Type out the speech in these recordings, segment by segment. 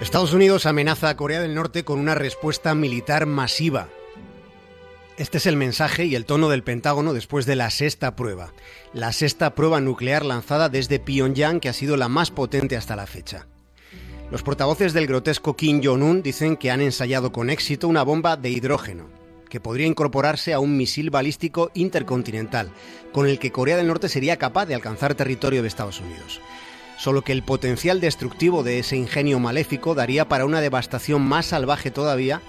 Estados Unidos amenaza a Corea del Norte con una respuesta militar masiva. Este es el mensaje y el tono del Pentágono después de la sexta prueba, la sexta prueba nuclear lanzada desde Pyongyang que ha sido la más potente hasta la fecha. Los portavoces del grotesco Kim Jong-un dicen que han ensayado con éxito una bomba de hidrógeno, que podría incorporarse a un misil balístico intercontinental, con el que Corea del Norte sería capaz de alcanzar territorio de Estados Unidos solo que el potencial destructivo de ese ingenio maléfico daría para una devastación más salvaje todavía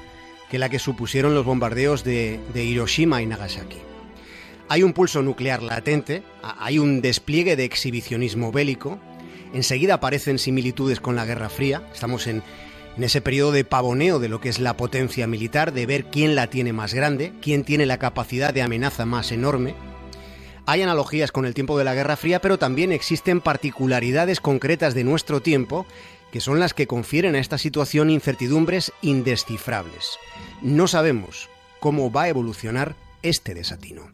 que la que supusieron los bombardeos de, Hiroshima y Nagasaki. Hay un pulso nuclear latente, hay un despliegue de exhibicionismo bélico, enseguida aparecen similitudes con la Guerra Fría, estamos en, en ese periodo de pavoneo de lo que es la potencia militar, de ver quién la tiene más grande, quién tiene la capacidad de amenaza más enorme, hay analogías con el tiempo de la Guerra Fría, pero también existen particularidades concretas de nuestro tiempo que son las que confieren a esta situación incertidumbres indescifrables. No sabemos cómo va a evolucionar este desatino.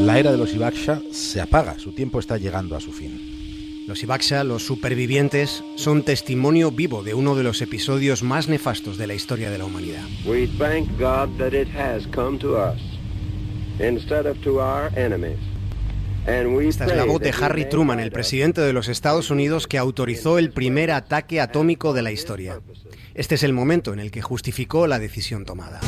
La era de los Ibaksha se apaga, su tiempo está llegando a su fin. Los Ibaksha, los supervivientes, son testimonio vivo de uno de los episodios más nefastos de la historia de la humanidad. Esta es la voz de Harry Truman, el presidente de los Estados Unidos que autorizó el primer ataque atómico de la historia. Este es el momento en el que justificó la decisión tomada.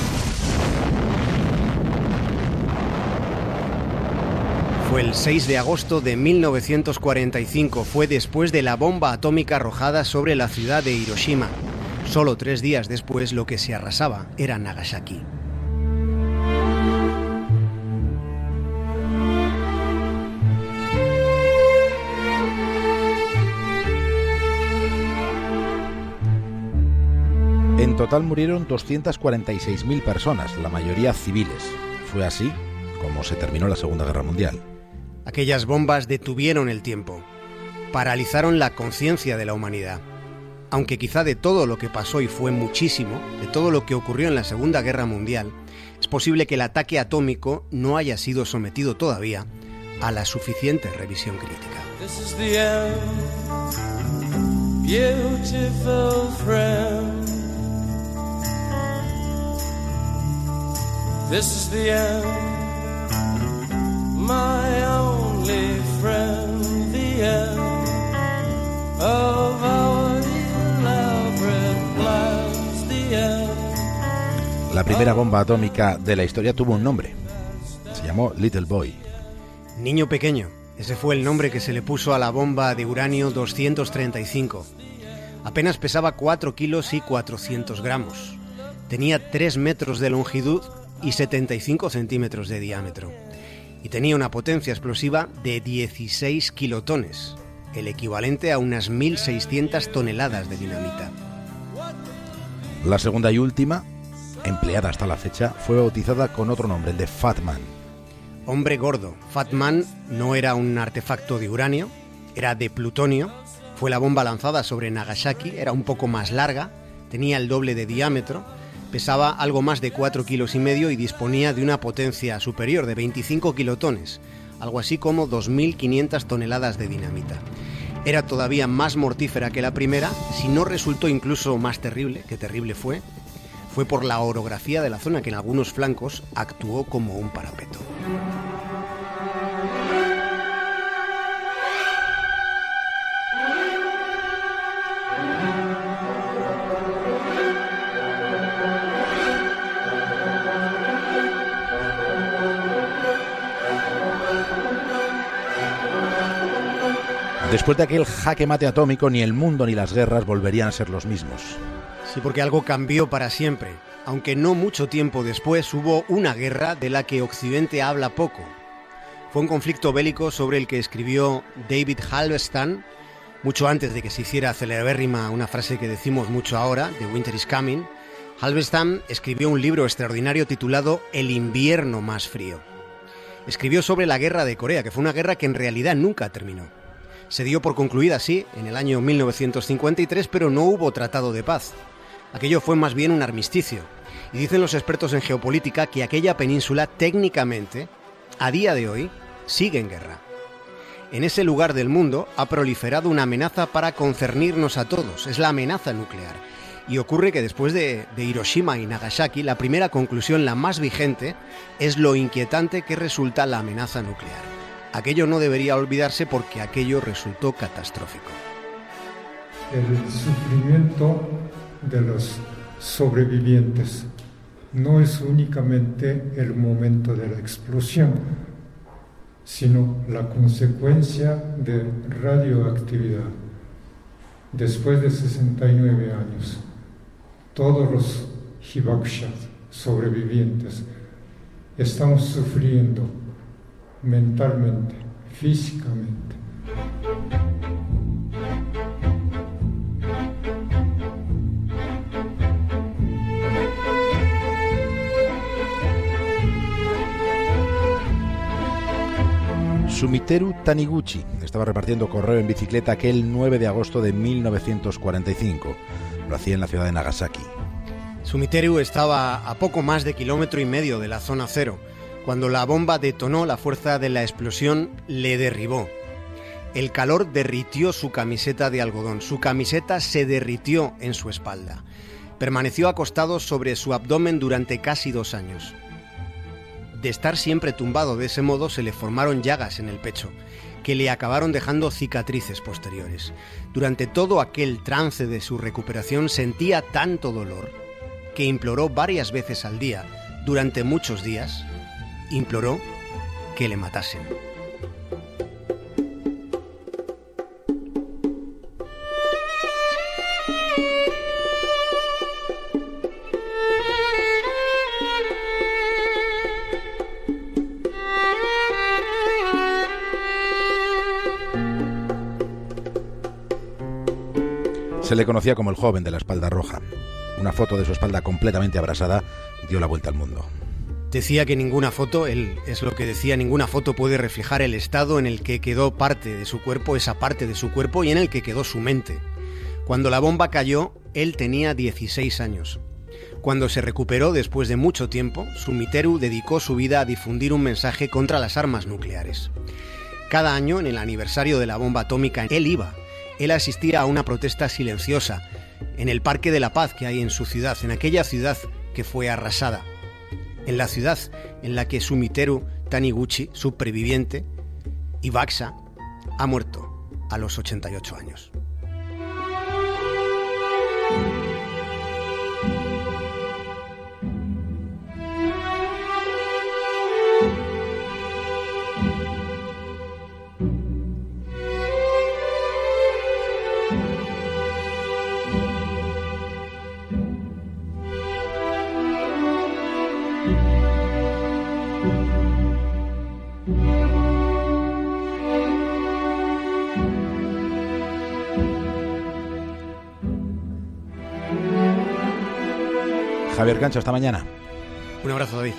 El 6 de agosto de 1945, fue después de la bomba atómica arrojada sobre la ciudad de Hiroshima. Solo tres días después lo que se arrasaba era Nagasaki. En total murieron 246.000 personas, la mayoría civiles. Fue así como se terminó la Segunda Guerra Mundial. Aquellas bombas detuvieron el tiempo, paralizaron la conciencia de la humanidad. Aunque quizá de todo lo que pasó y fue muchísimo, de todo lo que ocurrió en la Segunda Guerra Mundial, es posible que el ataque atómico no haya sido sometido todavía a la suficiente revisión crítica. La primera bomba atómica de la historia tuvo un nombre. Se llamó Little Boy. Niño pequeño. Ese fue el nombre que se le puso a la bomba de uranio 235. Apenas pesaba 4 kilos y 400 gramos. Tenía 3 metros de longitud y 75 centímetros de diámetro y tenía una potencia explosiva de 16 kilotones, el equivalente a unas 1.600 toneladas de dinamita. La segunda y última, empleada hasta la fecha, fue bautizada con otro nombre, el de Fatman. Hombre gordo. Fatman no era un artefacto de uranio, era de plutonio. Fue la bomba lanzada sobre Nagasaki, era un poco más larga, tenía el doble de diámetro pesaba algo más de 4 kilos y medio y disponía de una potencia superior de 25 kilotones, algo así como 2.500 toneladas de dinamita. Era todavía más mortífera que la primera, si no resultó incluso más terrible, que terrible fue, fue por la orografía de la zona que en algunos flancos actuó como un parapeto. Después de aquel jaque mate atómico, ni el mundo ni las guerras volverían a ser los mismos. Sí, porque algo cambió para siempre. Aunque no mucho tiempo después hubo una guerra de la que Occidente habla poco. Fue un conflicto bélico sobre el que escribió David Halberstam mucho antes de que se hiciera celebérrima una frase que decimos mucho ahora, The Winter is Coming. Halberstam escribió un libro extraordinario titulado El invierno más frío. Escribió sobre la guerra de Corea, que fue una guerra que en realidad nunca terminó. Se dio por concluida, sí, en el año 1953, pero no hubo tratado de paz. Aquello fue más bien un armisticio. Y dicen los expertos en geopolítica que aquella península técnicamente a día de hoy sigue en guerra. En ese lugar del mundo ha proliferado una amenaza para concernirnos a todos, es la amenaza nuclear. Y ocurre que después de, Hiroshima y Nagasaki, la primera conclusión, la más vigente, es lo inquietante que resulta la amenaza nuclear. Aquello no debería olvidarse porque aquello resultó catastrófico. El sufrimiento de los sobrevivientes no es únicamente el momento de la explosión, sino la consecuencia de radioactividad. Después de 69 años, todos los Hibakusha sobrevivientes estamos sufriendo mentalmente, físicamente. Sumiteru Taniguchi estaba repartiendo correo en bicicleta aquel 9 de agosto de 1945. Lo hacía en la ciudad de Nagasaki. Sumiteru estaba a poco más de kilómetro y medio de la zona cero. Cuando la bomba detonó, la fuerza de la explosión le derribó. El calor derritió su camiseta de algodón. Su camiseta se derritió en su espalda. Permaneció acostado sobre su abdomen durante casi dos años. De estar siempre tumbado de ese modo se le formaron llagas en el pecho, que le acabaron dejando cicatrices posteriores. Durante todo aquel trance de su recuperación sentía tanto dolor que imploró varias veces al día, durante muchos días, imploró que le matasen. Se le conocía como el joven de la espalda roja. Una foto de su espalda completamente abrasada dio la vuelta al mundo. Decía que ninguna foto, él es lo que decía, ninguna foto puede reflejar el estado en el que quedó parte de su cuerpo, esa parte de su cuerpo y en el que quedó su mente. Cuando la bomba cayó, él tenía 16 años. Cuando se recuperó después de mucho tiempo, Sumiteru dedicó su vida a difundir un mensaje contra las armas nucleares. Cada año, en el aniversario de la bomba atómica, él iba él asistía a una protesta silenciosa en el Parque de la Paz que hay en su ciudad, en aquella ciudad que fue arrasada, en la ciudad en la que Sumiteru Taniguchi, superviviente, y Baxa, ha muerto a los 88 años. Javier Cancho, hasta mañana. Un abrazo, David.